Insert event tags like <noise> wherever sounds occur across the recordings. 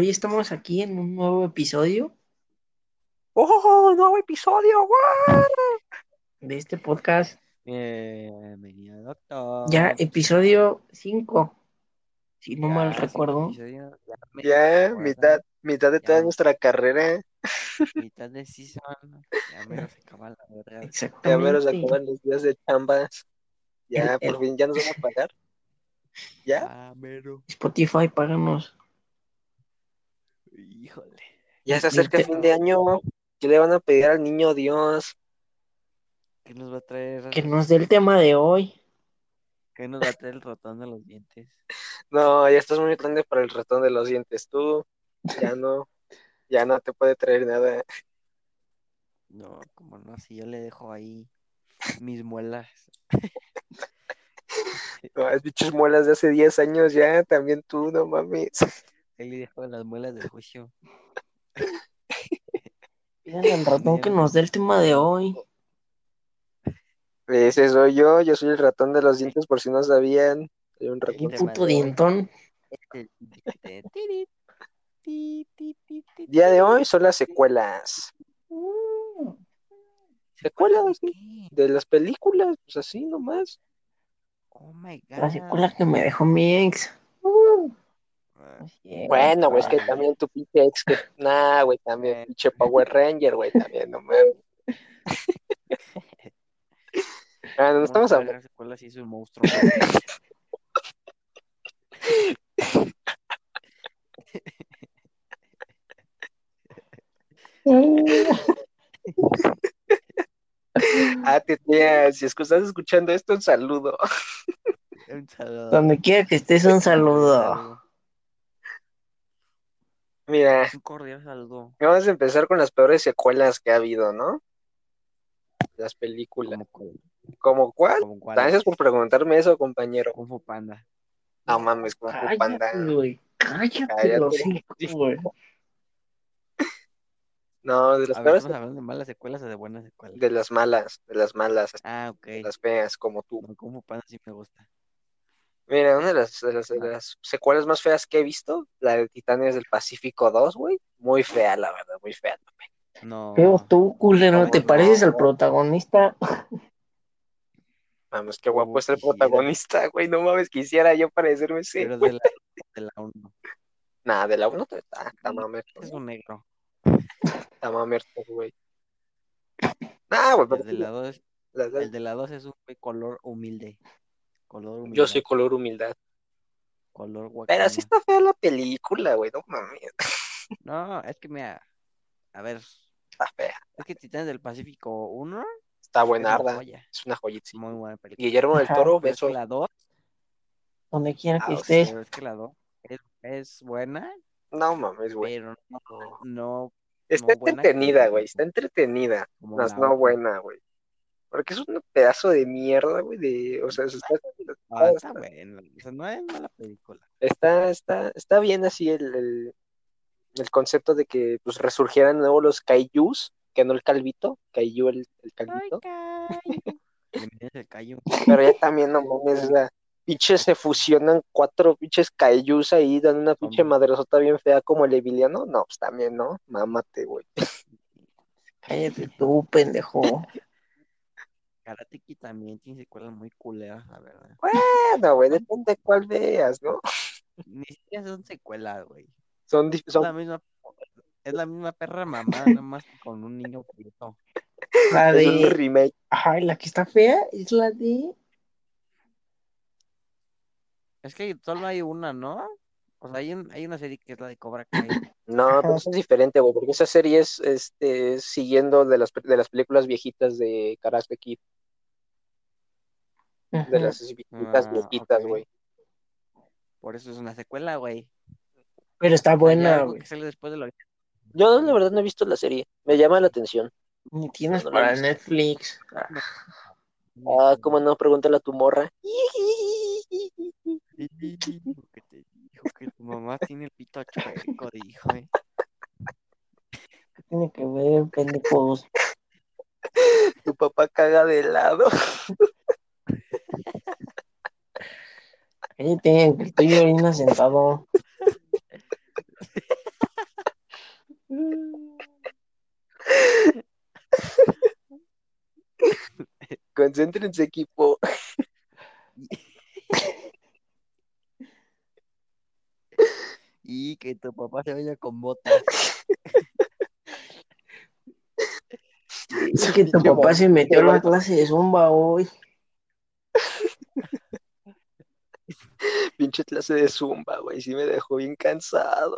Hoy estamos aquí en un nuevo episodio ¡Oh, nuevo episodio! ¡Guau! de este podcast. Bienvenido, doctor. Ya, episodio 5, si no Ya, mal recuerdo. ya me Ya, acuerdo, mitad, mitad de toda nuestra carrera. mitad de season. Ya me <laughs> se acaba la verga. Ya menos acaban los días de chambas. Ya, El- por fin, ya nos van a pagar. ¿Ya? Ah, mero. Spotify, páganos. Híjole. Ya se acerca Viste- fin de año. ¿Qué le van a pedir al niño Dios? ¿Qué nos va a traer? Que nos dé el tema de hoy. ¿Qué nos va a traer el ratón de los dientes? <laughs> No, ya estás muy grande para el ratón de los dientes. Tú, ya no, ya no te puede traer nada. No, como no, si yo le dejo ahí mis muelas. <laughs> No, es bichos muelas de hace 10 años ya, también tú, no mames. Le dejo las muelas del juicio. <laughs> Pídanle al ratón que nos dé el tema de hoy. Ese soy yo, yo soy el ratón de los dientes, por si no sabían. Soy un El ratón. tema puto de hoy. dientón. Día de hoy son las secuelas. ¿Secuelas? ¿Qué? De las películas, pues así nomás. Oh my god. La secuela que me dejó mi ex. Ah, yeah. Bueno, güey, es que Ah. también tu pinche ex, que, <laughs> nah, güey, también, Eh. pinche Power Ranger, güey, también, no mames. <laughs> Ah, no ¿cómo estamos hablando. si es un monstruo? Ah, te tía, si es que estás escuchando esto, un saludo. Un saludo. Donde quiera que estés, un saludo. Mira, Un cordial saludo. vamos a empezar con las peores secuelas que ha habido, ¿no? Las películas. Como, cuál- ¿Como cuál? Gracias por preguntarme eso, compañero. Kung Fu Panda. No mames, Kung Fu Panda. Cállate, güey. Cállate, Cállate. los <laughs> hocico, güey. No, de las A ver, peores, ¿estamos hablando de malas secuelas o de buenas secuelas? de las malas, de las malas, Ah, ok. de las feas, como tú. Kung Fu Panda sí me gusta. Mira, una de las, de las, de las secuelas más feas que he visto, la de Titanes del Pacífico 2, güey. Muy fea, la verdad, muy fea. No. Feo tú, culero, No, ¿te no, pareces al no. protagonista? Vamos, qué guapo está el protagonista, güey. No mames, quisiera yo parecerme ese. Pero de la, de la uno. Nada, de la 1 está, está mamerto, Es un negro. está mamerto, güey. Nah, güey, pero El de la dos, la- la- el de la dos es un güey color humilde. Color yo soy color humildad. Color Pero guacamole. sí está fea la película, güey, no mames. <laughs> No, es que mira. A ver. Está fea. Es que Titanes del Pacífico 1 Está es una buenarda. Es una joyita. sí. Muy buena película. Guillermo del Ajá, Toro, es beso. que la 2, Donde quiera que Ah, o estés. pero es que la 2 es, es buena, No mames, güey. pero no, no Está no entretenida, güey. Está entretenida. Más no buena, güey. Porque es un pedazo de mierda, güey. De... O sea, está, Ah, está, está buena. O sea, no es mala película. está, está, está bien así el, el, el concepto de que pues resurgieran de nuevo los kaijus, que no el calvito, kaiju el, el calvito. <laughs> Pero ya también, no mames, o sea, pinches se fusionan cuatro pinches kaijus ahí, dan una pinche madresota bien fea como el Eviliano. No, pues también, ¿no? Mámate, güey. <laughs> Cállate tú, pendejo. Karate Kid también tiene secuelas muy culeras, la verdad. Bueno, güey, depende de cuál veas, ¿no? Ni siquiera son secuelas, güey. Son, dif- Es son la misma, es la misma perra mamá, nada más que con un niño prieto. La es un de. remake. Ay, la que está fea es la de. Es que solo hay una, ¿no? O sea, hay, un- hay una serie que es la de Cobra Kai. No, pero eso es diferente, güey, porque esa serie es este, siguiendo de las, de las películas viejitas de Karate Kid, de las viejitas, Ah, viejitas, güey. Por eso es una secuela, güey. Pero está buena, güey. después de lo Yo la verdad no he visto la serie, me llama la atención. Ni tienes No, no para. Netflix. Ah, ¿cómo no? Pregúntale a tu morra que tu mamá tiene el pito chueco, dijo, ¿eh? Tiene que ver, pendejos. Tu papá caga de lado. Cállate, que estoy orina sentado. Concéntrense, equipo. Y que tu papá se vaya con botas. Es que tu papá se metió a la clase de zumba hoy. <laughs> Pinche clase de zumba, güey. Sí me dejó bien cansado.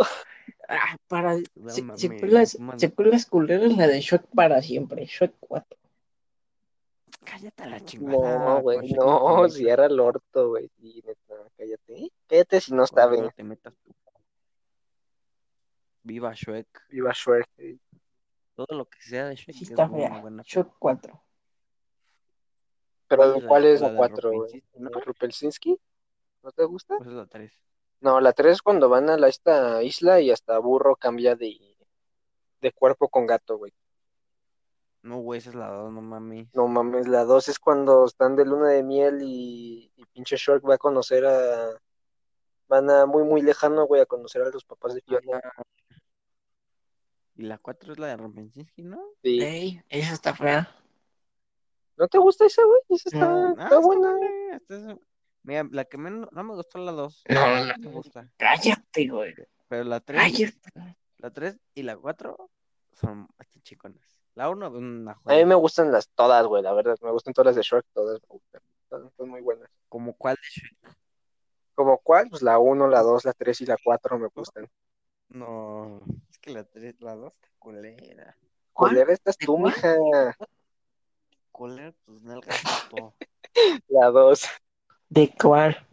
Ah, para No se- secuelas, secuelas culeras la de Shrek para siempre, Shrek 4. Cállate a la chingada. No, güey, no, cierra el orto, güey. Sí, cállate. Cállate si no está bien. no te metas tú. Viva Shrek. Viva Shrek. Todo lo que sea de Shrek Sí es está buena, fea. buena. Shrek 4. Pero ¿cuál es la la de 4, güey? Rumpelstiltskin, ¿no? ¿Rupelsinski? ¿No te gusta? Pues es la 3. No, la 3 es cuando van a la, esta isla y hasta burro cambia de, de cuerpo con gato, güey. No, güey, esa es la 2, no mames. No mames, la 2 es cuando están de luna de miel y, y pinche Shrek va a conocer a... Van a muy, muy lejano, güey, a conocer a los papás de Fiona. Y la 4 es la de Rumpelstiltskin, ¿no? Sí. Ey, esa está fea. ¿No te gusta esa, güey? Esa está, No. Ah, está buena. buena, esta es- Mira, la que menos no me gustó la 2. No, No no. me gusta. Cállate, güey. Pero la 3, Cállate. la 3 y la 4 son hasta chiconas. La 1 es una A mí joya. me gustan las todas, güey, la verdad. Me gustan todas las de Shrek, todas me gustan. Están muy buenas. ¿Como cuál de Shrek? ¿Como cuál? Pues la 1, la 2, la 3 y la 4 me gustan. No, es que la 3, la 2 está culera. ¿Cuál? Culera estás ¿De tú, cuál? mija. Culera, pues nalgas todo. <laughs> La 2 ¿De cuál?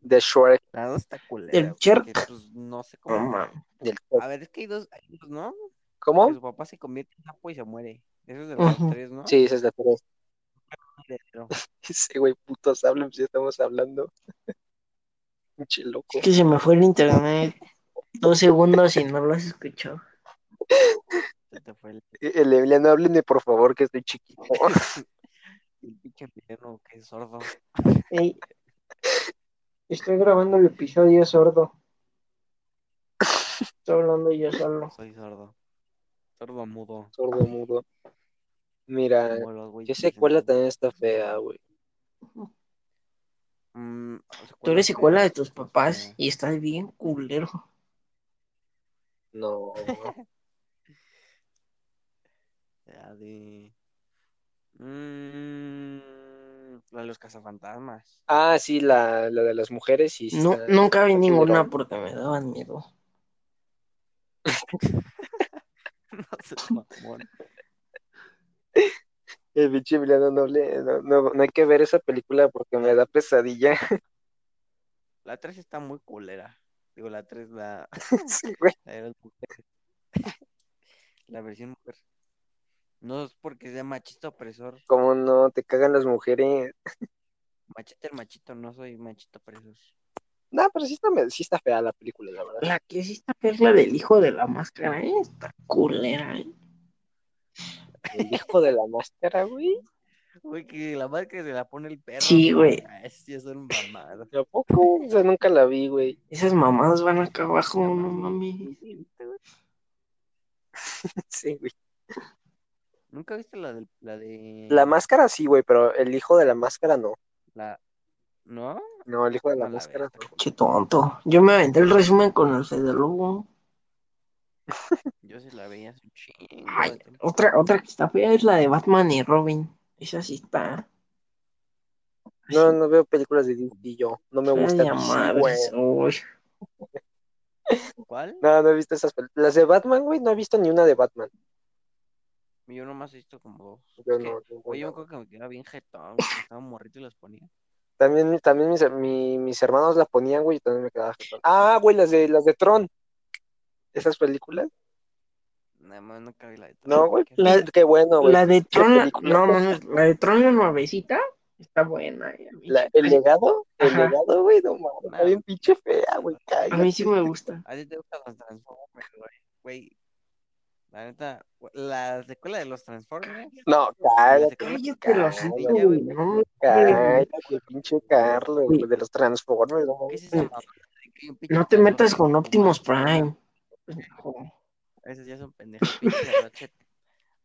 de Shrek, La 2 está culera. Del Shrek. Pues no sé cómo. mames. del A ver, es que hay dos, hay dos, ¿no? Que ¿Cómo? su papá se convierte en sapo y se muere. Eso es de las Ujú. 3, ¿no? Sí, esa es la 3. Pero- <laughs> Ese güey, putos hablan, pues ya estamos hablando. Pinche loco. Es que se me fue el internet. Dos segundos y no lo has escuchado. el, Emiliano, háblenme por favor, que estoy chiquito. <laughs> el pinche Emiliano que es sordo. Ey, estoy grabando el episodio sordo. Estoy hablando yo solo. Soy sordo. Sordo mudo. Sordo mudo. Mira, dicen secuela que- también está fea, güey. Mm, Tú eres secuela de tus papás y estás bien culero. No. <laughs> La de. Mm, la de los cazafantasmas. Ah, sí, la, la de las mujeres, sí. sí No, está- nunca vi ninguna porque me daban miedo. <laughs> no seas mamón. <laughs> El pinche Emiliano no, le, no, no, no hay que ver esa película porque me da pesadilla. <laughs> La 3 está muy culera. Digo, la 3, la, <laughs> Sí, güey. la <laughs> la versión mujer. No es porque sea machista opresor. ¿Cómo no? Te cagan las mujeres. Machete el machito, no soy machito opresor. No, pero sí está, sí está fea la película, la verdad. La que sí está fea es la del hijo de la máscara, ¿eh? Está culera, ¿eh? El hijo de la máscara, güey. Güey, que la que se la pone el perro. Sí, güey. Ah, esas ya son mamadas. ¿A poco? O sea, nunca la vi, güey. Esas mamadas van acá abajo, no mames. <laughs> Sí, güey. ¿Nunca viste la de la de La máscara sí, güey, pero el hijo de la máscara no. la ¿No? No, el hijo de la la máscara. Qué tonto. Yo me aventé el resumen con el Fede Lobo. Yo sí la veía hace un chingo Ay, otra, otra que está fea es la de Batman y Robin. Esa sí está. No, no veo películas de DC yo. No me fea gusta de DC, madres. güey. Uy, ¿Cuál? No, no he visto esas películas. Las de Batman, güey, no he visto ni una de Batman. Yo nomás he visto como dos. Yo Es que, no, Oye, yo creo que me quedaba bien jetón, güey, que estaba morrito y las ponía. También, también mis, mi- mis hermanos la ponían, güey, y también me quedaba jetón. Ah, güey, las de las de Tron. Esas películas. Nada más nunca vi la de No, Tron, güey. que- La- Qué bueno, güey. la de ¿Qué Tron, no, mames, la de Tron la nuevecita está buena. eh, a mí La- el legado, el Ajá. legado, güey, no mames, está bien pinche fea, güey, A mí sí me gusta. A ti te gustan los Transformers, güey. Güey. La neta, güey, la secuela de los Transformers. No, la cállate, Cállate los güey, no, cállate, pinche Carlos, Güey. güey, de los Transformers, no ¿Qué mames. es esa mamada de no te metas con Optimus Prime. Pendejo. Esos ya son pendejos, pinche Ratchet.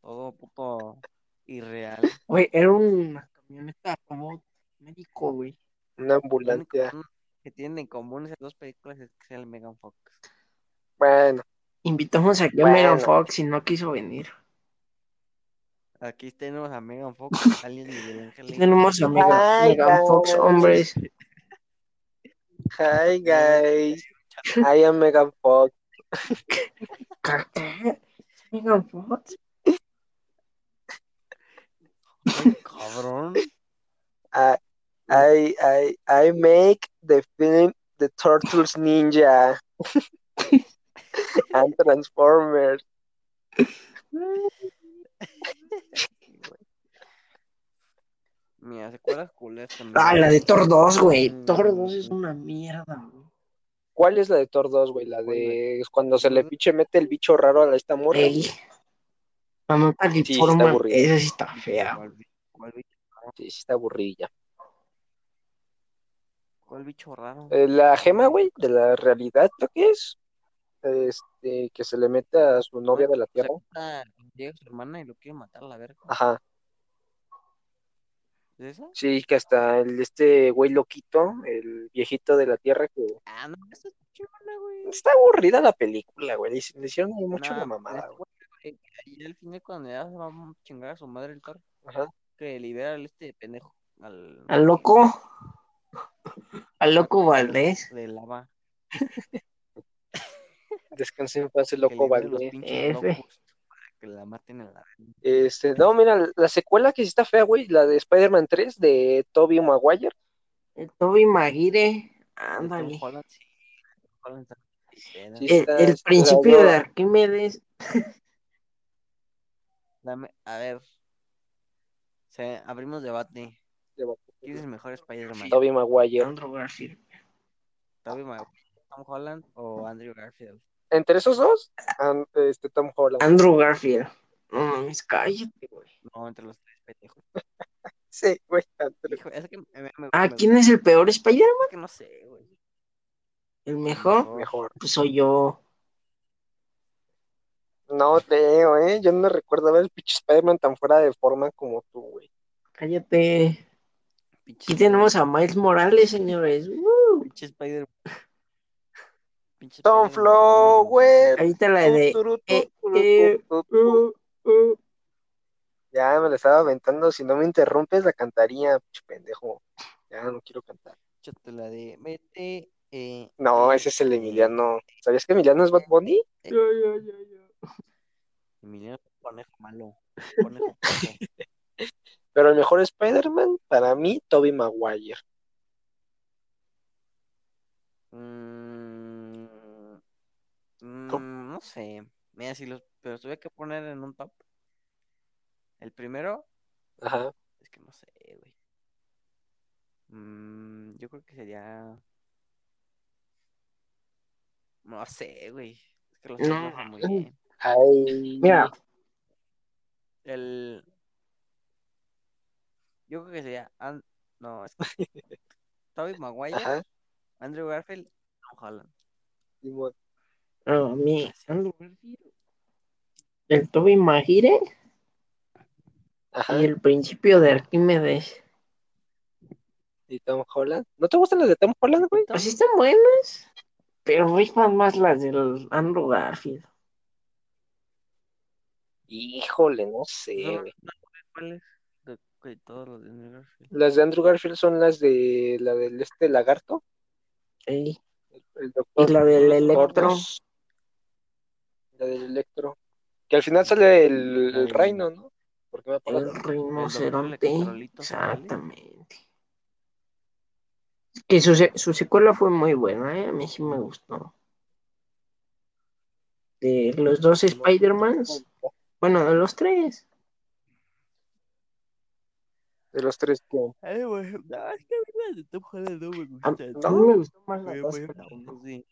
Todo puto irreal. Güey, era una camioneta como médico, güey. Una ambulancia. que tienen en común esas dos películas es que sea el Megan Fox. Bueno, Invitamos aquí a Bueno. Megan Fox y no quiso venir. Aquí tenemos a Megan Fox, <laughs> Miguel Ángel. Aquí tenemos a Megan, Ay, Megan Fox, hombres. hi guys. <laughs> I am Megan Fox. Ay, cabrón. I, I, I, I make the film The Turtles Ninja <laughs> and Transformers. Mira, secuelas culeras también. Ah, la de Thor 2, güey. Mm. Thor 2 es una mierda, güey. ¿Cuál es la de Thor 2, güey? La de cuando se le pinche mete el bicho raro a esta morra. Ey. De Sí, forma, está aburrida. esa sí está fea. ¿Cuál, bi- cuál bicho, Sí, sí está aburrida. cuál bicho raro? Eh, la gema, güey, de la realidad, creo que es. Este, que se le mete a su novia de la tierra. llega su hermana y lo quiere matar a la verga. Ajá. ¿Es esa? Sí, que hasta el, este güey loquito, el viejito de la tierra, que Ah, no, esa es chingona, güey. está aburrida la película, güey. Le le hicieron mucho la mamada, güey. güey, Y al final cuando ya se va a chingar a su madre el Thor, Ajá. que libera al este pendejo, al Al loco. Al loco Valdés. de lava, Descanse en paz el loco Valdés. F. que la maten en la Este, no, mira, la secuela que sí está fea, güey, la de Spider-Man 3 de Tobey Maguire. El Toby Maguire. Ándale. Holland, sí. Holland está. Sí. El, está- el está principio la- de Arquímedes. Dame, a ver. Se, abrimos debate. ¿Quién es el mejor Spider-Man? Tobey Maguire. Andrew Garfield. ¿Tobey Maguire, Tom Holland o Andrew Garfield? Entre esos dos, este, Tom Holland. Andrew Garfield. No mames, cállate, güey. No, entre los tres pendejos. <laughs> Sí, güey. Hijo, es que me, me- Ah, me- ¿quién es el peor Spider-Man? que no sé, güey. ¿El mejor? Mejor. Pues soy yo. No creo, ¿eh? Yo no recuerdo ver el pinche Spider-Man tan fuera de forma como tú, güey. Cállate. Pinche Aquí tenemos a Miles Morales, señores. ¡Uh! Pinche Spider. Pinche Tom Spider-Man, Flow, güey. Ahí está la de. Eh, eh, uh, uh. Ya me la estaba aventando. Si no me interrumpes, la cantaría, pinche pendejo. Ya no quiero cantar. Échate la de. Vete. Eh, No, ese es el Emiliano. ¿Sabías que Emiliano es Bad Bunny? Ya, ya, ya, ya. <laughs> Emiliano es un conejo malo. Conejo puto. <laughs> Pero el mejor Spider-Man, para mí, Tobey Maguire. Mm, mm, no sé. Mira, si los. Pero tuve que poner en un top. El primero. Ajá. Es que no sé, güey. Mm, yo creo que sería. No sé, güey. Es que los No. muy bien. Ay. Mira, El. Yo creo que sería. No, es que. <laughs> Tobey Maguire, Ajá. Andrew Garfield, Holland. Simón. A mí. Andrew Garfield. El Toby Maguire Ajá. y el principio de Arquímedes. ¿Y Tom Holland? ¿No te gustan las de Tom Holland, güey? Pues sí están buenas, pero rifan más las del Andrew Garfield. Híjole, no sé, No. De, de todos los de Andrew Garfield. Las de Andrew Garfield son las de la del este lagarto, Ey, el, el Y doctor la del Electro. La del Electro. Que al final sale el, reino, ¿no? ¿Por qué me? El rinoceronte. Exactamente. Que su, su secuela fue muy buena, ¿eh? A mí sí me gustó. De los dos Spider-Mans. Bueno, de los tres. De los tres que. Ay, güey. No, es que a mí las de Tom Holland no me A, gustan. a mí me gustó más la dos sí.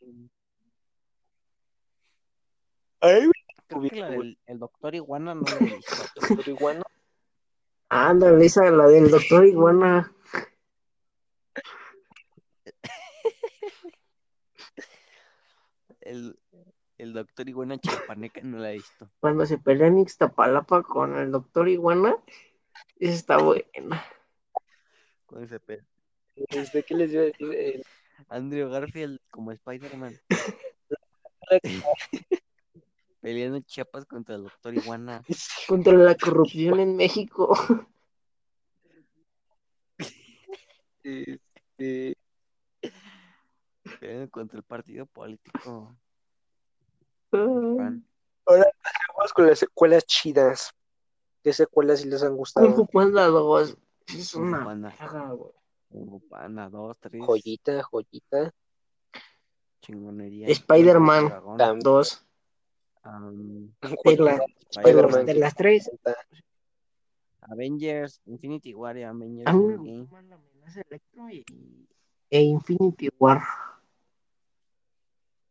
Ay, güey. Creo que la del el Doctor Iguana no la he visto. <laughs> Pero igual, Ándale, esa, la del Doctor Iguana. El, el Doctor Iguana Chiapaneca no la he visto. Cuando se pelea en Ixtapalapa con el Doctor Iguana. Esa está buena. Con ese pe- Este, ¿qué les iba a decir? Eh, Andrew Garfield como Spider-Man. <laughs> peleando Chiapas contra el doctor Iguana. <laughs> Contra la corrupción en México. <laughs> Este... Peleando contra el partido político. Ahora vamos con las secuelas chidas. ¿Qué secuelas si les han gustado? Kung Fu Panda 2. Es una Panda. Kung Panda 2, 3. Joyita, joyita. Chingonería. Spider-Man 2. De, la, de, las tres. Avengers, Infinity War y Avengers. Electro e Infinity War.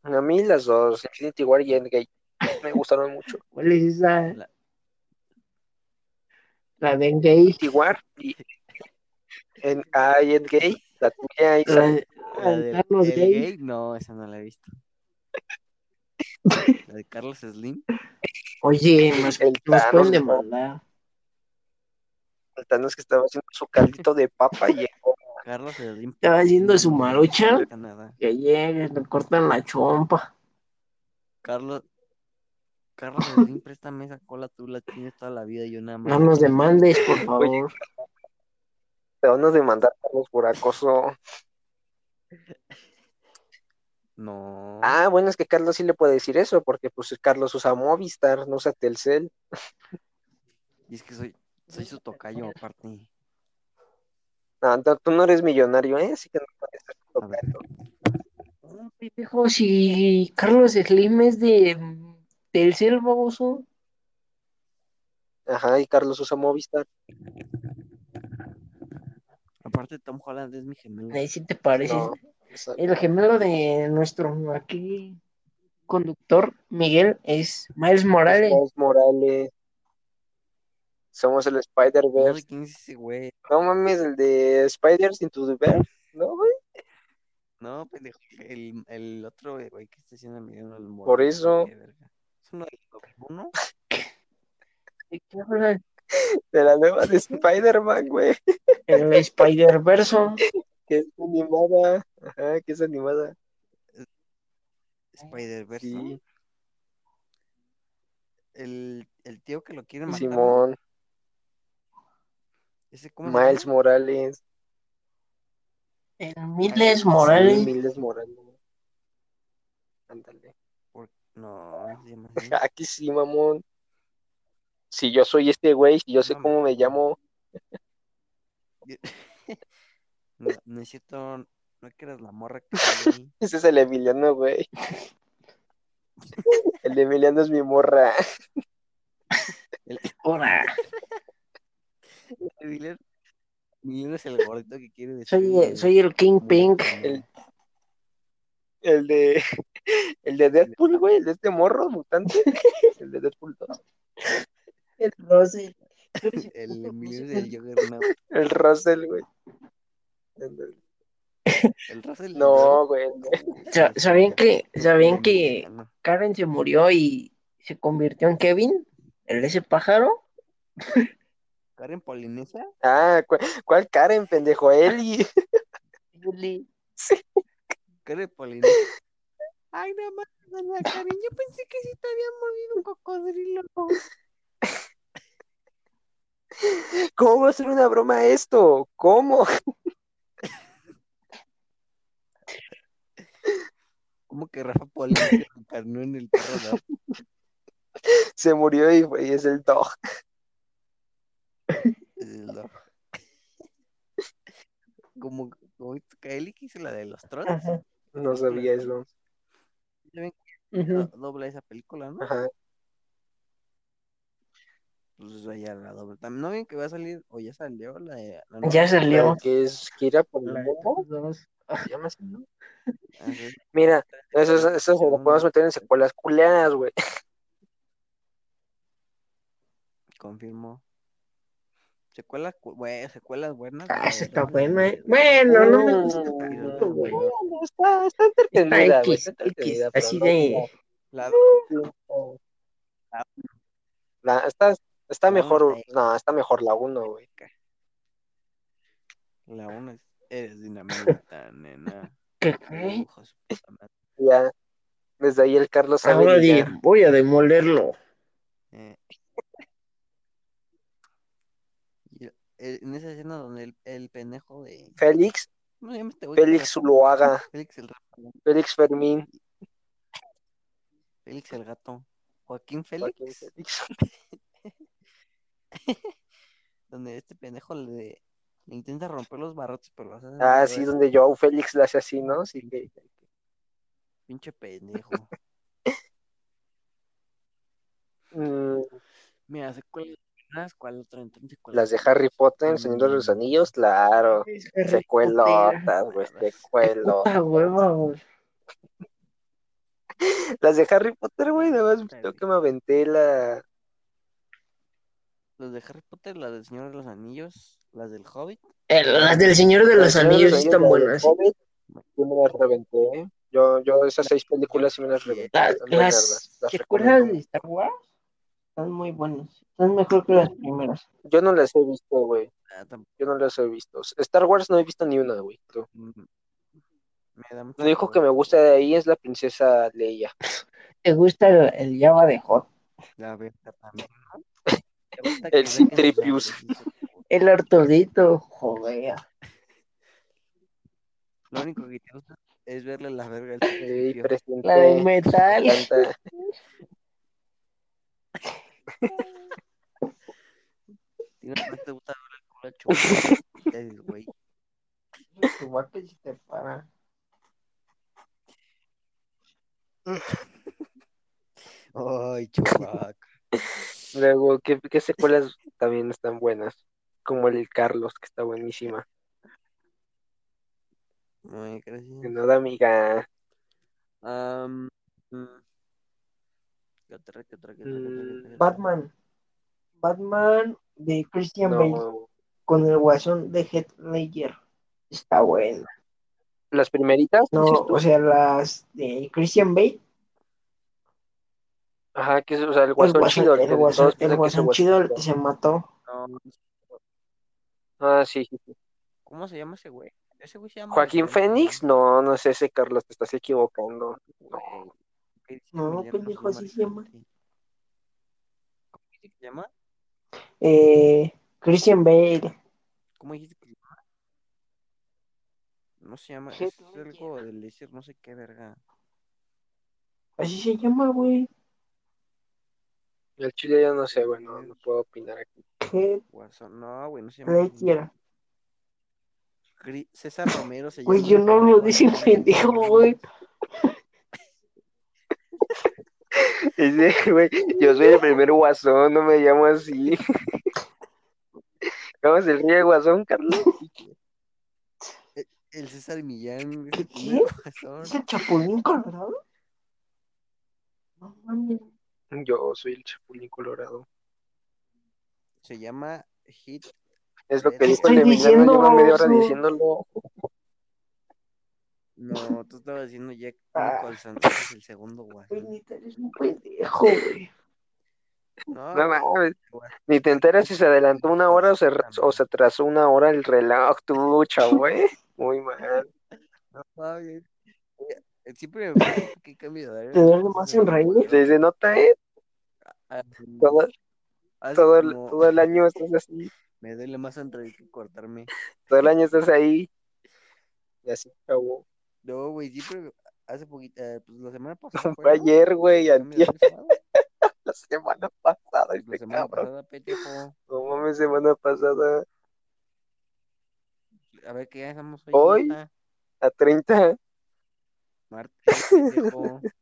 A mí las dos, Infinity War y Endgame, me gustaron mucho. <laughs> ¿Cuál es esa? La, la de Endgame. Infinity War y, en, ah, Endgame, la tuya. Y la, de, el, no, esa no la he visto. La de Carlos Slim. Oye, nos, El nos pueden ¿no? demandar. El Thanos que estaba haciendo su caldito de papa y llegó. Carlos Slim. Estaba haciendo su marucha. Que llegue, le cortan la chompa. Carlos. Carlos Slim, préstame esa cola, tú la tienes toda la vida y yo nada más. No nos demandes, por favor. Te van a demandar Carlos por acoso. No. Ah, bueno, es que Carlos sí le puede decir eso, porque pues Carlos usa Movistar, no usa Telcel. Y es que soy, soy su tocayo aparte. No, tú- tú no eres millonario, ¿eh? Así que no puedes ser tu tocayo. Pendejo, si Carlos Slim es de Telcel, baboso. Ajá, y Carlos usa Movistar. Aparte, Tom Holland es mi gemelo. Ahí sí te parece. No, El gemelo de nuestro aquí conductor, Miguel, es Miles Morales. Miles Morales. Somos el No Spider-Verse. quién es ese güey. No mames, el de Spiders into the Verse, ¿no, güey? No, pendejo. El, el otro güey que está haciendo Miguel Por eso. Es uno de los <laughs> uno. ¿De qué hablan? <laughs> De la nueva de Spider-Man, güey. El Spider-Verso. Que es animada. Ajá, que es animada. Spider-Verse. Sí. El, el tío que lo quiere matar. Simón, ¿Ese cómo se Miles? Morales. El Miles Sí, Morales. Miles Morales. Ándale. No, no. <laughs> Aquí sí, mamón. Si yo soy este güey, si yo sé No, cómo me llamo, <laughs> No, no es cierto. No es que eras la morra que <laughs> ese es el Emiliano, güey. <laughs> El de Emiliano es mi morra. Ahora, Miller, Miller es el gordito que quiere decir. soy, soy el King Pink. El- El de el de Deadpool, güey, el de este morro mutante. El de Deadpool 2. El Russell. <laughs> El Emilio es el Juggernaut. <laughs> El Russell, güey. El Russell. No, güey. Sa- ¿Sabían que, ¿Sabían que. Karen se murió y se convirtió en Kevin? ¿El de ese pájaro? Karen Polinesia. Ah, ¿cu- ¿cuál Karen, pendejo? Eli. Karen Polinesia. Ay, no más, Karen. Yo pensé que sí te había mordido un cocodrilo. ¿Cómo va a ser una broma esto? ¿Cómo? ¿Cómo que Rafa se encarnó en el perro Se murió y, y es el dog. el dog? Como, como Kaeli que hizo la de los trolls. Ajá. No sabía eso. ¿Saben Ujú. do- dobla esa película, no? Ajá. Pues eso ya la dobla. También no ven que va a salir, o ya salió la de. la Ya salió. Que es Kira por el La. Ah. Mira, eso, eso, eso se lo podemos meter en secuelas culeadas, güey. Confirmo. Secuelas, cu- güey, secuelas buenas. Ah, esa está buena. eh. Bueno, no me gusta tanto, güey. bueno, Está, está Está entretenida, güey. X, Está entretenida, así de... La, La- está, Está mejor, no, está mejor la 1, güey. La una es, eres dinamita, <laughs> nena. ¿Qué. Ya, desde ahí el Carlos Ahora di, voy a demolerlo. Eh. En esa escena donde el, el pendejo de. Félix, ¿Cómo se llama este güey? Félix Zuloaga, Félix el gato. Félix Fermín, Félix el gato. Joaquín Félix. Joaquín Félix. <laughs> <laughs> Donde este pendejo le, le intenta romper los barrotes, pero los hace. Ah, sí, donde Joao Félix le hace así, ¿no? Sí, que- Pinche pendejo. <laughs> Mm, Mira, secuelas buenas, ¿cuál otra? Entonces, ¿cuál las de? Harry Potter, El Señor de los Mm. Anillos, claro. Secuelotas, güey, secuelotas. <laughs> Las de Harry Potter, güey, nada más creo que me aventé la. Las de Harry Potter, las del Señor de los Anillos, las del Hobbit. Eh, Las del Señor de los de Anillos están buenas. Hobbit, Yo me las reventé, ¿eh? Yo, yo esas seis películas sí me las reventé. Las las secuelas recomiendo. de Star Wars están muy buenas. Están mejor que las primeras. Yo no las he visto, güey. Ah. Yo no las he visto. Star Wars no he visto ni una, güey. tú. Me da mucho Lo único que me gusta de ahí es la princesa Leia. <laughs> ¿Te gusta el, el Java de Hot? La verga también, ¿no? Te gusta que El Citripius. El Artudito, joder. <laughs> Lo único que te gusta es verle la verga al presente. La del Me metal. Tiene más <laughs> te gusta verle el culo güey. Tu vaca sí te para. <laughs> Ay, Chewbacca. Luego, ¿qué, qué secuelas también están buenas? Como el Carlos, que está buenísima. De gracias. nada, amiga. Am, mm, ¿Qué otra, qué otra, qué otra? Batman. Batman de Christian Bale No, con el guasón de Heath Ledger. Está buena. las primeritas, No, o sea, las de Christian Bale. Ajá, que es, o sea, el El guasón chido, el, el guasón, todos el que es guasón chido, el que se mató. No, Ah, sí, sí, sí. ¿Cómo se llama ese güey? Ese güey se llama Joaquín Fénix, no, no sé ese Carlos, te estás equivocando. Güey, ¿qué dice No, Emiliano? pendejo, así se llama. ¿Cómo dice que se llama? Eh, Christian Bale. ¿Cómo dijiste que se llama? No se llama, es algo de Laser, no sé qué verga. Así se llama, güey. El chile yo no sé, güey, no, no puedo opinar aquí. Heath Guasón, no, güey, no se llama. Cri- César Romero se Güey, llama. yo el no lo dije de- pendejo, güey. <laughs> Ese, güey, yo soy el primer guasón, no me llamo así. <laughs> ¿Cómo es el río guasón, Carlos? El César Millán. ¿Qué, qué? ¿Es el Chapulín Colorado? No mames. Yo soy el chapulín colorado. Se llama Hit. Es lo que ¿Qué dijo el estoy Emiliano, lleva media hora diciéndolo. No, tú estabas diciendo Jack Ah. Nicholson. es el segundo Güey, guasón. neta, eres un pendejo, güey. No, No güey, ni te enteras si se adelantó una hora o se, o se atrasó una hora el reloj, tú, chavo, eh. Muy mal. no Siempre me pregunto por qué cambio de horario. ¿Te duele Entonces, más sonreír? acuerdo. Desde nota, eh, <laughs> todo, todo, el, como- todo el año estás así, Me duele más sonreír que cortarme. todo el año estás ahí. Y así, chavo. No, güey, siempre hace poquito, eh, pues la semana <laughs> pasada Fue ayer, güey, <laughs> la semana pasada, La este semana cabrón. pasada, pendejo. No mames, semana pasada, A ver qué hacemos hoy. Hoy. neta? a 30, Martes. <laughs>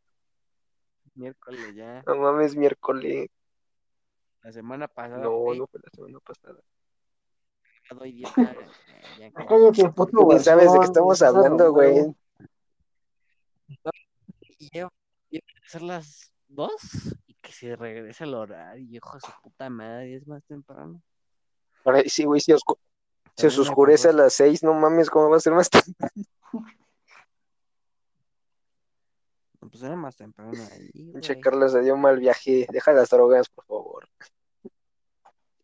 Miércoles ya. no mames, miércoles. La semana pasada. No, no fue la semana pasada. Está, eh, ya, ya. Cállate, puto Tú ni sabes de qué estamos hablando, güey. van a ser las dos y que se regrese al horario, hijo de su puta madre, es más temprano. Ahora sí, güey, si, oscu- se También me oscurece a las 6, no mames, ¿cómo va a ser más <laughs> tarde? Pues era más temprano ahí, Pinche. Carlos se dio mal viaje. Deja las drogas, por favor.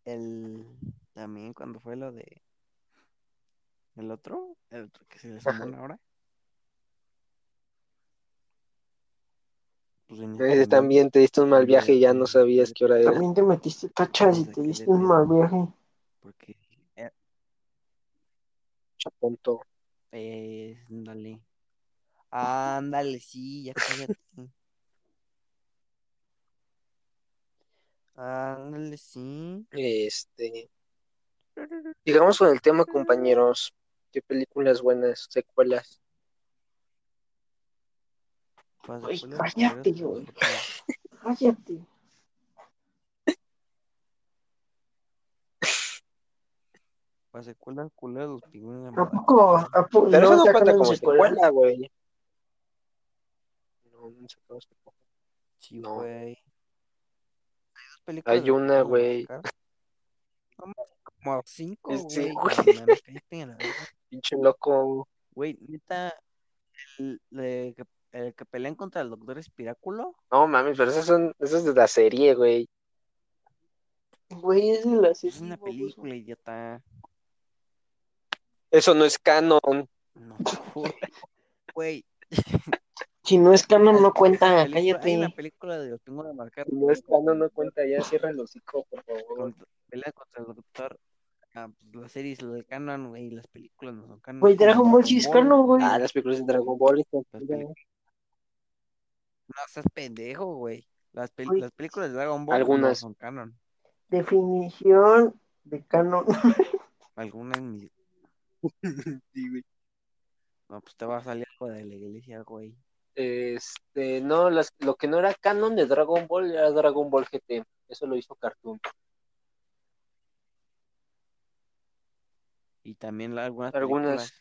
el también cuando fue lo de el otro, el otro que se le sumó una hora. Pues en también te diste un mal viaje y ya no sabías qué hora era. También te metiste tachas y te ¿qué diste un mal viaje. porque eh, Chaponto. pues, ándale. Ándale, sí, ya cállate. Ándale, sí. Este. Digamos con el tema, compañeros. ¿Qué películas buenas, secuelas? Pues, Güey, secuelas cállate, güey. pues, Cállate. Para secuelas culeras, los pingüinos ¿A poco? ¿A poco? Pero eso no cuenta como secuela, güey. No sacaron secuela. Sí, No. güey. Hay dos películas Hay una, güey. Como, como cinco, Sí, güey. <laughs> Pinche loco. Güey, neta, el, de que, el que pelean contra el doctor Espiráculo, No mames, pero esas son, de la serie, güey. Güey, es de la serie. es una película, idiota. Eso no es canon. No, <laughs> güey. <laughs> Si no es canon, no cuenta. película- hay una Cállate. película de los pingüinos de Madagascar. Si no es canon, no cuenta. Ya cierra el hocico, por favor. pelea contra el doctor. Ah, pues la serie es lo del canon, güey, y las películas no son canon. Güey, Dragon Ball sí es canon, güey. Ah, las películas de Dragon Ball. están Las. No seas pendejo, güey. Las, pel- las películas de Dragon Ball no Algunas. son canon. Definición de canon. <laughs> Algunas <laughs> Sí, güey. No, pues te va a salir algo de la iglesia, güey. Este, no, las, lo que no era canon de Dragon Ball era Dragon Ball GT. Eso lo hizo Cartoon. Y también la- algunas, Algunas.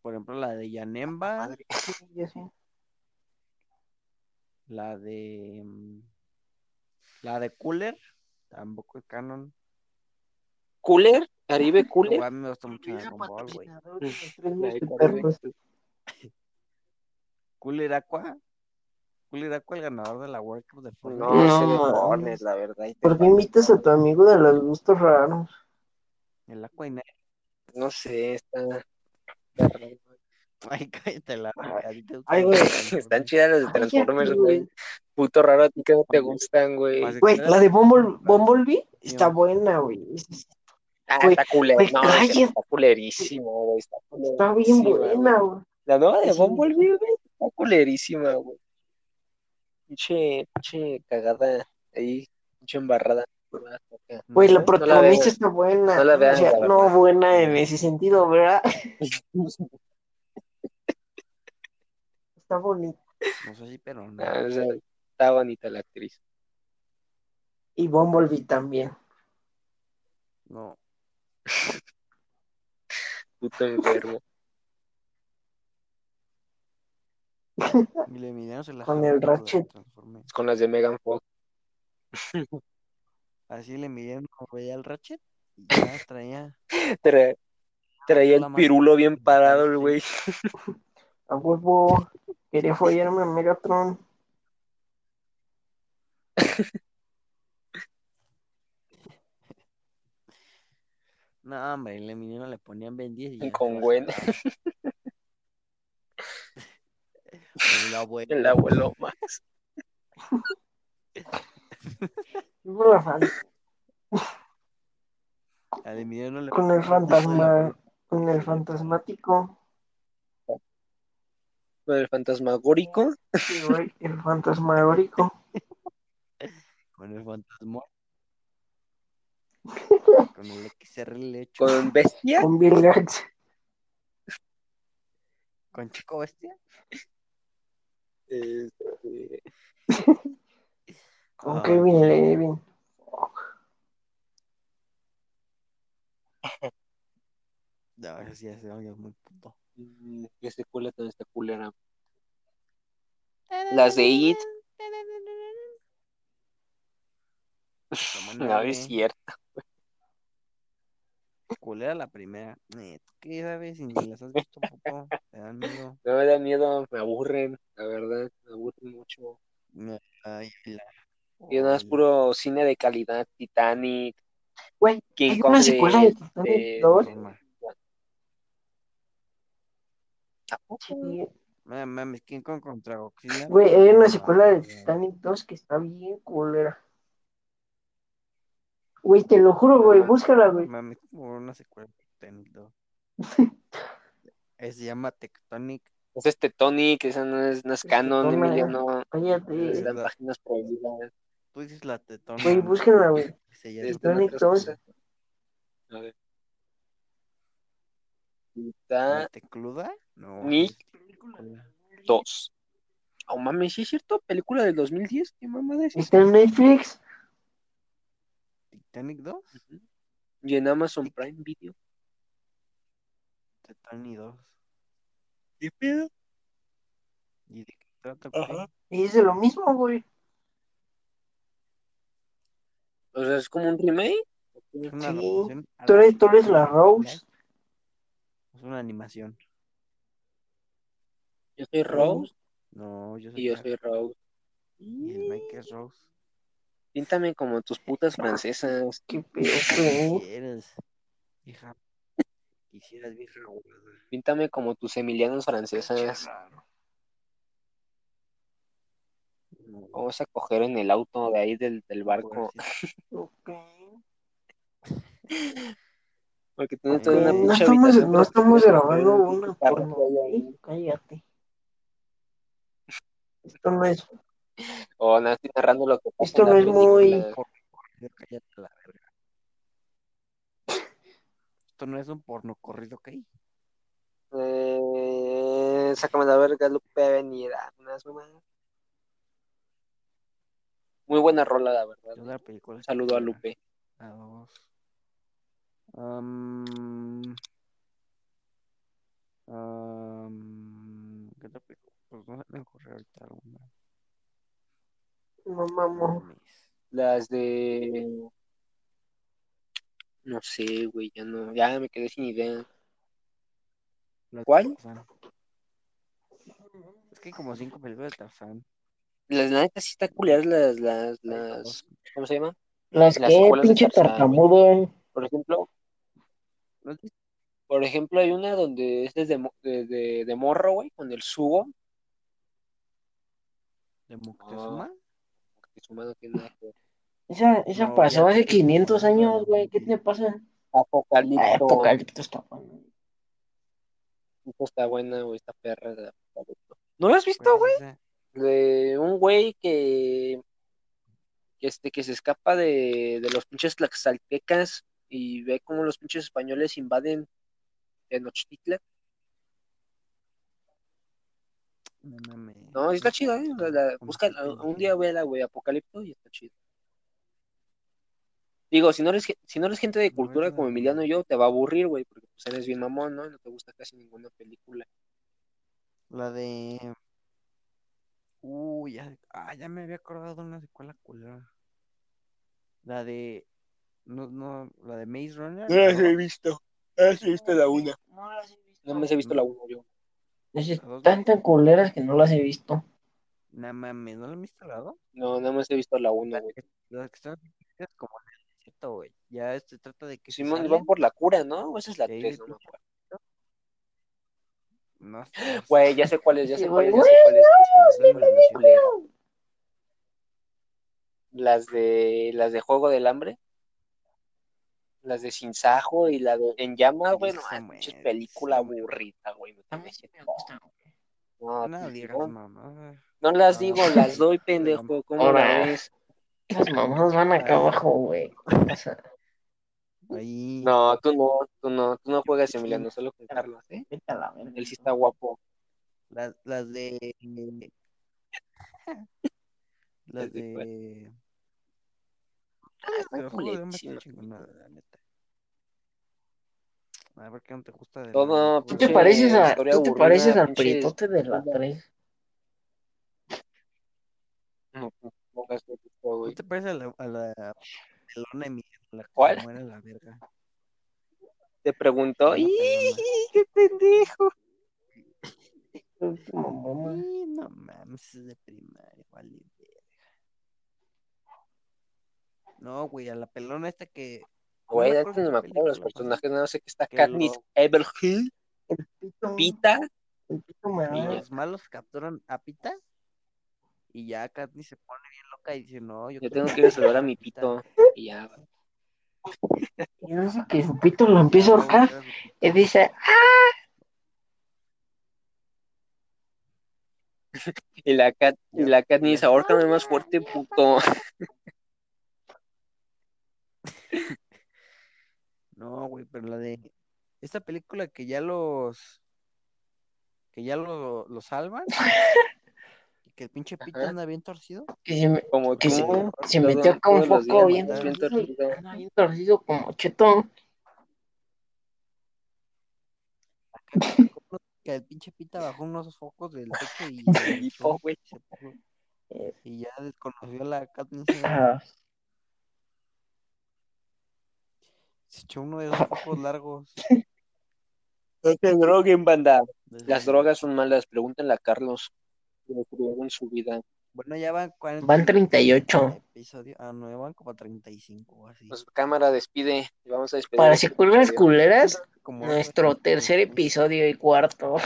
Por ejemplo, la de Yanemba, Madre. <laughs> La de. mm, La de Cooler, tampoco es canon. Cooler, Caribe Cooler. güey, a mí me gusta mucho Dragon Ball, güey. <laughs> Cooler Aqua, el ganador de la World Cup de Fortnite. No, No. Fortnite, la verdad. ¿Por qué invitas a tu amigo de los gustos raros? El Aqua. No sé, está. está <laughs> raro. Ay, cállate la Ay, güey. Están chidas las de Transformers, güey. Puto raro a ti que no te gustan, güey. De- Güey, la de Bumble- Bumblebee está buena, güey. Ah, está culero. No, está culerísimo, güey. Está, Está bien buena, güey. La nueva de Sí. Bumblebee, güey, está culerísima, güey. Pinche, pinche cagada ahí, pinche embarrada. Güey, la No, protagonista está buena. No la vean, O sea, la no buena en ese sentido, ¿verdad? <laughs> Está bonita. no sé si, pero no. Ah, o sea, está bonita la actriz. Y Bumblebee también. No. <laughs> Puto enfermo. Y le midieron se la <laughs> Con el Ratchet. Con las de Megan Fox. <laughs> Así le midieron como veía el Ratchet. Y ya <laughs> traía. Tra- traía La el pirulo bien parado el güey. A huevo. Quería follarme a Megatron. No, hombre, le midieron le ponían Ben 10 y. Con Gwen. El abuelo. El abuelo Max. <laughs> Le Con el fantasma. Con el fantasmático. Con el fantasmagórico. Sí, güey, el fantasmagórico. Con el fantasma. <laughs> Con el XR lecho. Con Bestia. Con Bill Gates. Con Chico Bestia. Este, Con Ah, Kevin Levin. <laughs> No, ese sí, ese audio es muy puto. ¿Qué secuela tan esta culera? Las de It. <laughs> No, nueve. es cierto. Culera la primera. Eh, ¿tú ¿Qué sabes si ni las has visto? Te dan miedo. <laughs> No me da miedo, me aburren, la verdad. Me aburren mucho. Ay, la- Y nada, es puro cine de calidad, Titanic, Güey, hay una secuela de Titanic de- 2. Roma. ¿A poco? Sí, Ma- Mames, King Kong contra Godzilla. Güey, hay una secuela de. Titanic 2 que está bien culera. Güey, te lo juro, güey, búscala, güey. Como una secuela 2. <laughs> Eh, Se llama Tectonic. Es este Tony, que esa no es, no es Es canon, Emiliano. Cállate. Están la- páginas prohibidas. Tú dices la tetona. Güey, búsquenla, güey. Otras 2. cosas. A ver. ¿La Está tecluda? No. Nick. es- 2. Oh, mames, ¿sí es cierto? ¿Película del 2010? ¿Qué mamada es esa? Está en Netflix. Titanic 2. Y en Amazon Prime Video. Titanic 2. ¿Qué pedo? ¿Y de qué trata? Ajá. güey? Y es de lo mismo, güey. O sea, es como un remake. Es una Sí. Tú la- eres, tú eres la Rose. Es una animación. Yo soy Rose No, yo soy y yo Jack. soy Rose. Y el Mike es Rose. Píntame como tus putas francesas. Qué pedo. ¿Quieres? Hija. Quisieras vieja. Píntame como tus Emilianos francesas. Vamos a coger en el auto de ahí del, del barco. pobrecito. Ok. Porque tú no una No estamos, no estamos grabando una porno. Cállate. Esto no es. O nada, estoy narrando lo que pasa Esto no es muy- Cállate a la verga. Esto no es un porno corrido, ¿ok? Eh, sácame la verga, Lupe venida. Unas mamadas. Muy buena rola, la verdad. La película. Saludo a Lupe. A dos. Am, am, ¿Qué otra película? Pues no se me ocurre ahorita alguna. No mames. Mames. Las de. No sé, güey, ya no. Ya me quedé sin idea. Las ¿Cuál? Tarzán. Es que hay como cinco películas de Tarzán. Las la neta sí está culiadas las, las, las. ¿Cómo se llama? Las Las que, pinche Tarzán, tartamudo. Por ejemplo, ¿No has visto por ejemplo, hay una donde es desde mo- de, de, de morro, güey, con el subo. de Moctezuma? Su mano tiene nada que ver. Esa, esa No, pasó ya hace te- 500 no, no, años, güey. ¿Qué te pasa? Apocalipto. Ay, Apocalipto está bueno. Está buena, güey, esta perra de Apocalipto. ¿No lo has visto, ¿Cuál güey? es esa? de un güey que, que, este, que se escapa de, de los pinches tlaxaltecas y ve cómo los pinches españoles invaden Tenochtitlan. No mames. No, está chida, ¿eh? La- la- busca, un día vela, güey, Apocalipto y está chido. Digo, si no eres, si no eres gente de No, cultura como Emiliano y yo, te va a aburrir, güey, porque pues eres bien mamón, ¿no? No te gusta casi ninguna película. La de. Uy, ya, ah, ya me había acordado de una secuela culera. La de. No, no, la de Maze Runner. ¿no? visto. No las he visto la una. No las he visto. No me he visto la una yo. Están tan culeras que no las he visto. No mames, ¿no la has visto la dos? No, no me he visto la una, La güey. que, la que están es como en el desierto, güey. Ya se trata de que se Simón, y salen, van por la cura, ¿no? O esa es la de ahí 3, de no me pinche- acuerdo. No, no Güey, ya sé cuál es, ya <laughs> sé cuál es, güey, ya sé cuál es. Las de las de Juego del Hambre. Las de Sin Sajo y la de En Llamas, güey. No, es película aburrida, güey. No, No digas no, mamá. no las Ah, digo, las doy, <laughs> pendejo. ¿Cómo la Ahora. ves? Las mamás van acá abajo, güey. Ahí. No, tú no, tú no, tú no juegas Emiliano, solo con Carlos, ¿eh? Él sí está guapo. Las, las de. <laughs> Las ¿Las de de. Ah, está Pero juego de hambre culerísima. está chingona, la neta. A ver qué no te gusta de la Todo, Juego Tú te pareces a, tú te pareces al prietote de la Puta. 3. No, no, no ¿Tú te pareces a la, a la pelona de mi la que ¿Cuál? muere la verga? Te preguntó, ¡y qué pendejo! No mames, es de primaria, vale verga. No, güey, a la pelona esta que. Güey, me ni qué me acuerdo de los personajes, no sé qué está Que Katniss lo- Everhill. Pita, El pito me Y los malos capturan a Pita y ya Katniss se pone bien loca y dice, no, yo, yo tengo que ir a salvar a mi Pita". pito. Y ya, Y dice que su pito lo empieza a ahorcar. Y dice, y la, Kat, y la Katniss, ahórcame más fuerte, puto. <laughs> No, güey, pero la de esta película que ya los que ya lo, lo salvan y que el pinche <laughs> Pita Ajá. anda bien torcido. que se, me- Como que se, metió con los foco días bien bien torcido. bien torcido como chetón. Que el pinche Pita bajó unos focos del techo y <laughs> Eh, y ya desconoció a la <laughs> Katniss. Everdeen. ah, Se echó uno de esos focos largos. <laughs> No se droguen, banda. esos- Las drogas son malas, pregúntenle a Carlos. que destruyeron su vida. Bueno, ya van 40 Van 38. episodios. Ah, no, ya van como 35 o así. Pues cámara despide. Vamos a despedir. Para secuelas episodio. culeras, Como nuestro tercer episodio y cuarto.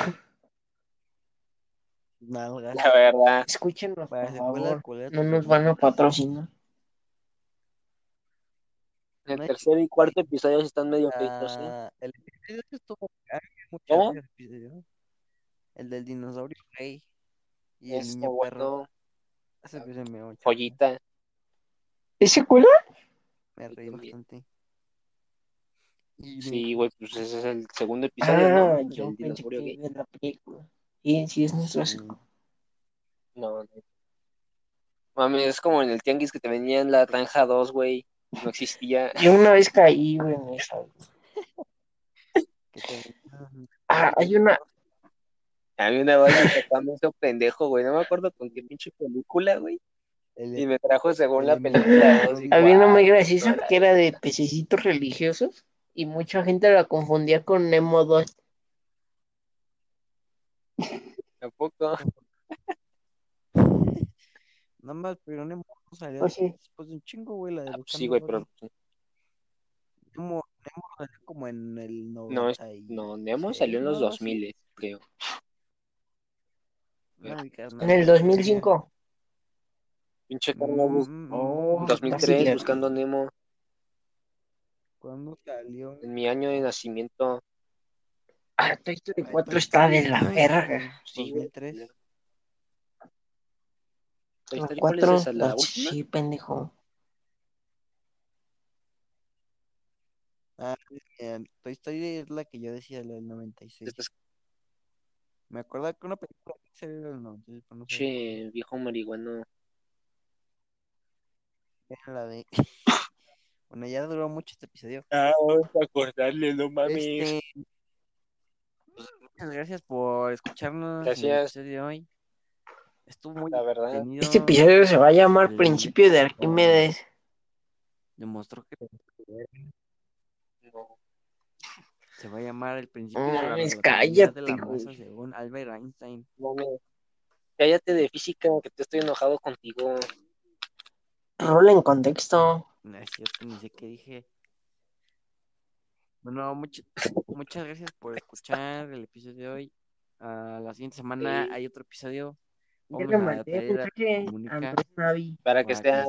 Nalgas. La verdad. Escúchenos, Para por favor. culeras, No pues, nos van a patrocinar. El tercer y cuarto episodio están medio feitos, ¿eh? Ah, el episodio estuvo. ah, ¿Cómo? El del dinosaurio rey y el niño perro. Ese risa. Joyita. ¿Es secuela? Me reí bastante. Sí, güey, pues ese es el segundo episodio, Ah, ¿no? yo pensé dinosaurio que la película. Y sí, es secuela. No, no. Mami, es como en el tianguis que te vendían la Ranja 2, güey. No existía. Yo una vez caí, güey, en esa. Ah, hay una. A mí una vez me hizo pendejo, güey. No me acuerdo con qué pinche película, güey. el- Y me trajo según la el- película 2. y Había una muy graciosa que era de pececitos religiosos y mucha gente la confundía con Nemo 2. Tampoco. Nada más, pero Nemo salió Pues sí. después de un chingo, güey, la de Ah, pues Buscando sí, güey, pero. Nemo, Nemo salió como en el no, es- 90 y- no, Nemo salió en los ¿no? Algo así. 2000, creo. No En el güey. 2005. Pinche Carlos, mm, Oh, mm, 2003, Brasil. buscando a Nemo, ¿Cuándo salió? en mi año de nacimiento. Ah, Toy Story Ay, 4 Toy está de la verga. Sí, güey. 2003. Toy La Story, ¿cuál es 4, esa? ¿La última? sí, pendejo. Ah, eh, Toy Story es la que yo decía, la del 96. Este es Me acuerdo que una película que salió en el 96, pero no sé. pinche viejo marihuano. La de. <laughs> Bueno, ya duró mucho este episodio. Ah, vamos a acordarle, no mames. Este, pues, muchas gracias por escucharnos en el Gracias. episodio de hoy. Estuvo muy La verdad. Este episodio se va a llamar El- Principio de Arquímedes. Demostró que No. se va a llamar el principio No de la de la cállate, masa según Albert Einstein. Cállate de física, que te estoy enojado contigo. Rola en contexto. No es cierto, ni sé qué dije. Bueno, much- muchas gracias por escuchar el episodio de hoy. Ah, la siguiente semana Sí. hay otro episodio. Ya a mandé Andrés Navi. Para que sea.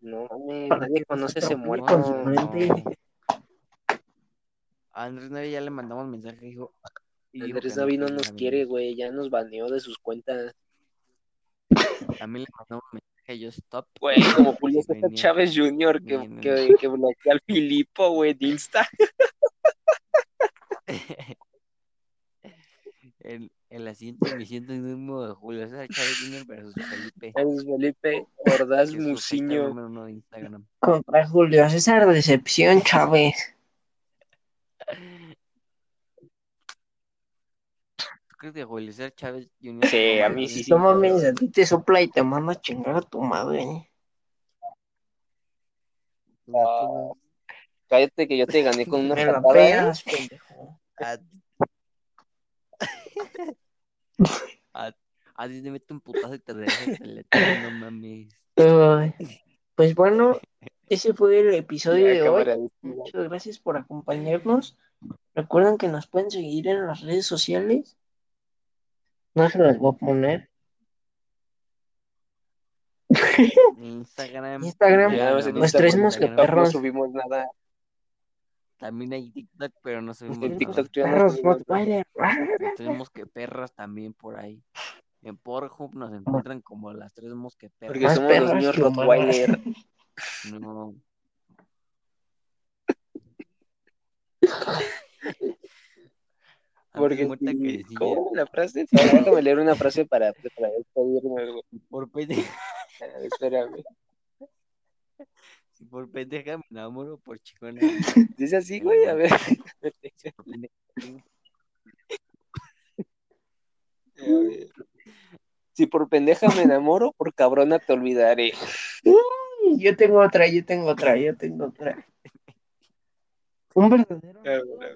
No mames, nadie conoce ese muerto. A Andrés Navi ya le mandamos mensaje, dijo. Andrés Navi no nos quiere, güey. Ya nos baneó de sus cuentas. A mí le mandamos mensaje, yo stop. Güey, como Julio <laughs> César. Chávez Jr. que, que bloquea al Filipo, güey, de Insta. <laughs> en, en la siguiente emisión tenemos de Julio César Chávez Jr. versus Felipe. Es Felipe Ordaz Muciño. Contra Julio César Decepción Chávez. ¿Tú crees que Julio César Chávez Jr. Sí, se a mí el sí, sí. No mames, a ti te sopla y te manda a chingar a tu madre. Cállate que yo te gané con una Me patada, ¿eh? pendejo. A, a, Así te mete un putazo y te deja teletón, no mames. <laughs> Pues bueno, ese fue el episodio de hoy. de- Muchas gracias por acompañarnos. Recuerden que nos pueden seguir en las redes sociales. No se las voy a poner. Instagram. Instagram, Ya, tres Instagram, Instagram. TikTok no subimos nada. También hay TikTok, pero no subimos En. TikTok Perros. Rottweiler. Los tres mosqueperras también por ahí. En Pornhub nos encuentran como las tres mosqueperras. Porque somos los niños que. Rottweiler. No. Porque muerta que ¿Cómo la frase? Déjame leer una frase para, para por ver, Espérame. Si por pendeja me enamoro, por chicona. Dice <laughs> así, güey, a ver. Si por pendeja me enamoro, por cabrona te olvidaré. Yo tengo otra, yo tengo otra, yo tengo otra. Un verdadero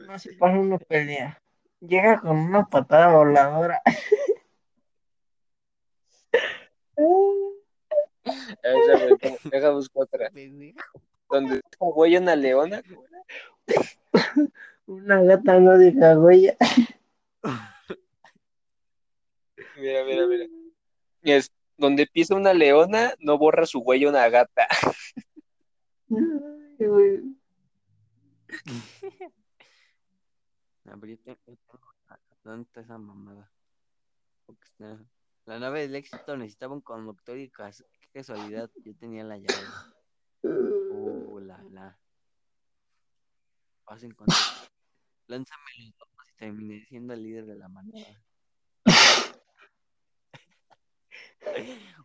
no se para una pelea. Llega con una patada voladora. <laughs> A ver, déjame, déjame, deja buscar otra. Donde deja huella una leona. Una gata no deja huella. Mira, mira, mira. Es donde pisa una leona, no borra su huella una gata. Ay, güey. ¿Dónde está esa mamada? Porque está- La nave del éxito necesitaba un conductor y cas- qué casualidad, yo tenía la llave. Uh, la, la. Pasen con. Lánzame los ojos y terminé siendo el líder de la manada.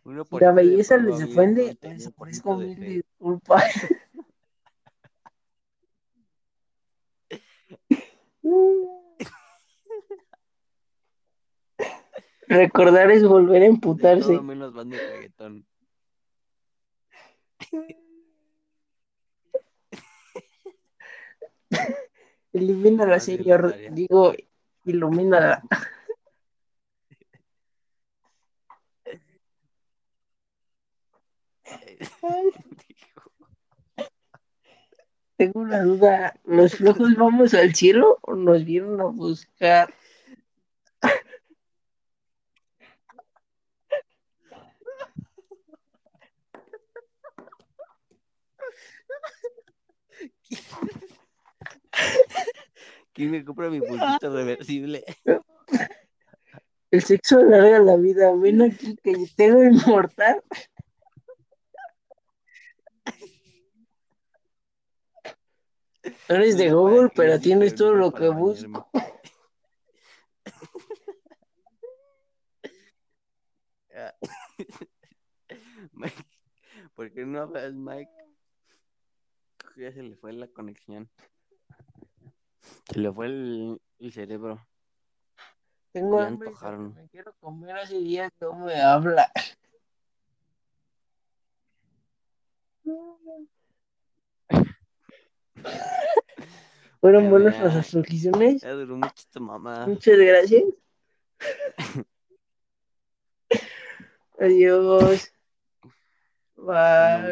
Uno por La belleza les ofende, con les 30% ofrezco de mil disculpas. <laughs> <laughs> Recordar es volver a emputarse. todo menos banda de reggaetón. Elimínala, Fácil, señor. Digo, ilumínala. Tengo una duda. ¿Los flojos vamos al cielo o nos vieron a buscar? <laughs> ¿Quién me compra mi pulpito reversible? <laughs> El sexo alarga la vida. Ven aquí que tengo inmortal. <laughs> Eres No de sé para Google, pero tienes todo lo que busco. Ah. Mike, ¿por qué no hablas, Mike? Creo que Ya se le fue la conexión. Se le fue el, el cerebro. Tengo hambre. antojaron. Me quiero comer hace días no me habla. <laughs> Fueron Ya, buenas ya. las resoluciones. Ya duró mucho esta mamá. Muchas gracias. <laughs> Adiós. Bye.